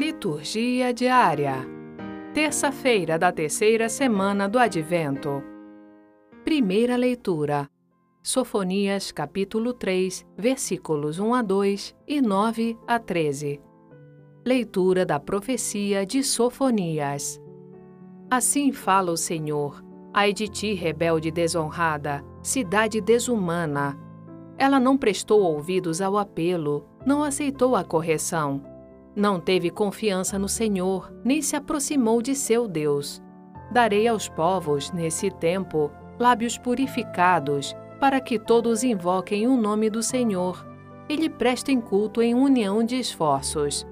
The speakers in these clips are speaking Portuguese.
Liturgia diária. Terça-feira da terceira semana do Advento. Primeira leitura. Sofonias, capítulo 3, versículos 1 a 2 e 9 a 13. Leitura da profecia de Sofonias. Assim fala o Senhor: Ai de ti, rebelde desonrada, cidade desumana. Ela não prestou ouvidos ao apelo, não aceitou a correção não teve confiança no Senhor, nem se aproximou de seu Deus. Darei aos povos, nesse tempo, lábios purificados, para que todos invoquem o nome do Senhor e lhe prestem culto em união de esforços.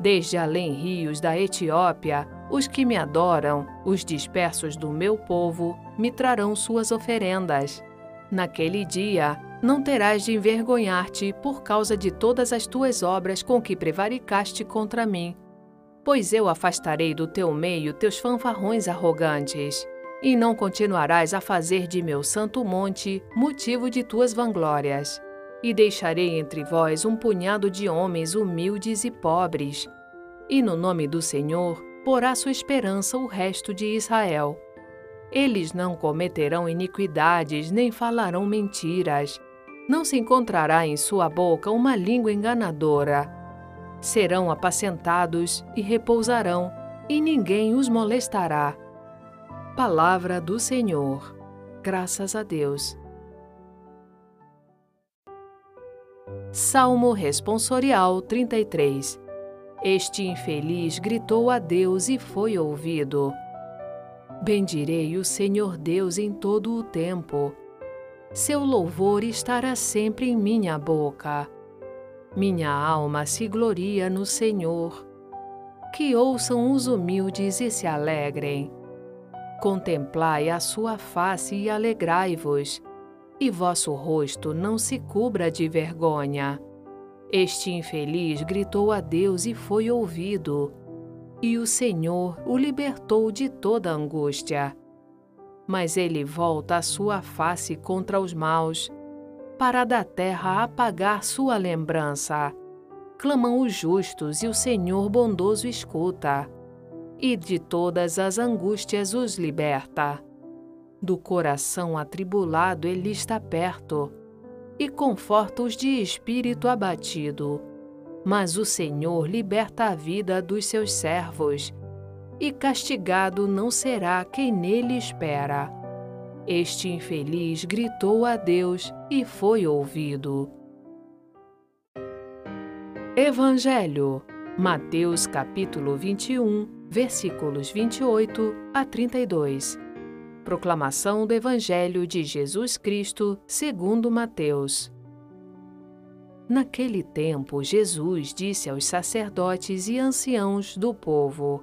Desde além rios da Etiópia, os que me adoram, os dispersos do meu povo, me trarão suas oferendas. Naquele dia, não terás de envergonhar-te por causa de todas as tuas obras com que prevaricaste contra mim. Pois eu afastarei do teu meio teus fanfarrões arrogantes, e não continuarás a fazer de meu santo monte motivo de tuas vanglórias. E deixarei entre vós um punhado de homens humildes e pobres. E no nome do Senhor porá sua esperança o resto de Israel. Eles não cometerão iniquidades nem falarão mentiras não se encontrará em sua boca uma língua enganadora. Serão apacentados e repousarão, e ninguém os molestará. Palavra do Senhor. Graças a Deus. Salmo Responsorial 33 Este infeliz gritou a Deus e foi ouvido. Bendirei o Senhor Deus em todo o tempo seu louvor estará sempre em minha boca. Minha alma se gloria no Senhor. Que ouçam os humildes e se alegrem. Contemplai a sua face e alegrai-vos, e vosso rosto não se cubra de vergonha. Este infeliz gritou a Deus e foi ouvido, e o Senhor o libertou de toda angústia mas ele volta a sua face contra os maus, para da terra apagar sua lembrança. Clamam os justos e o Senhor bondoso escuta, e de todas as angústias os liberta. Do coração atribulado ele está perto, e conforta os de espírito abatido. Mas o Senhor liberta a vida dos seus servos e castigado não será quem nele espera. Este infeliz gritou a Deus e foi ouvido. Evangelho, Mateus capítulo 21, versículos 28 a 32. Proclamação do Evangelho de Jesus Cristo, segundo Mateus. Naquele tempo, Jesus disse aos sacerdotes e anciãos do povo: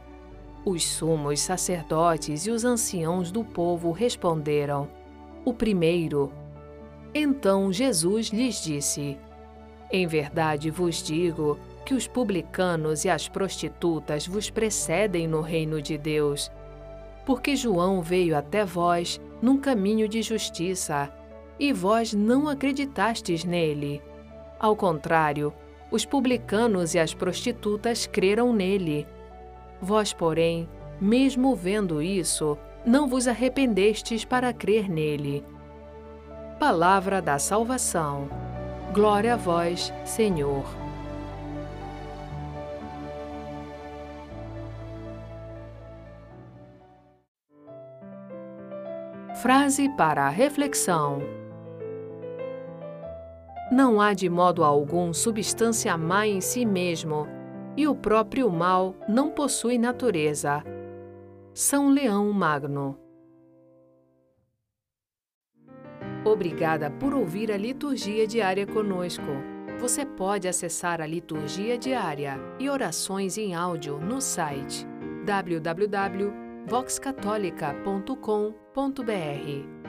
Os sumos sacerdotes e os anciãos do povo responderam: O primeiro. Então Jesus lhes disse: Em verdade vos digo que os publicanos e as prostitutas vos precedem no reino de Deus. Porque João veio até vós num caminho de justiça, e vós não acreditastes nele. Ao contrário, os publicanos e as prostitutas creram nele. Vós, porém, mesmo vendo isso, não vos arrependestes para crer nele. Palavra da salvação. Glória a vós, Senhor. Frase para a reflexão. Não há de modo algum substância má em si mesmo, e o próprio mal não possui natureza. São Leão Magno. Obrigada por ouvir a liturgia diária conosco. Você pode acessar a liturgia diária e orações em áudio no site www.voxcatolica.com.br.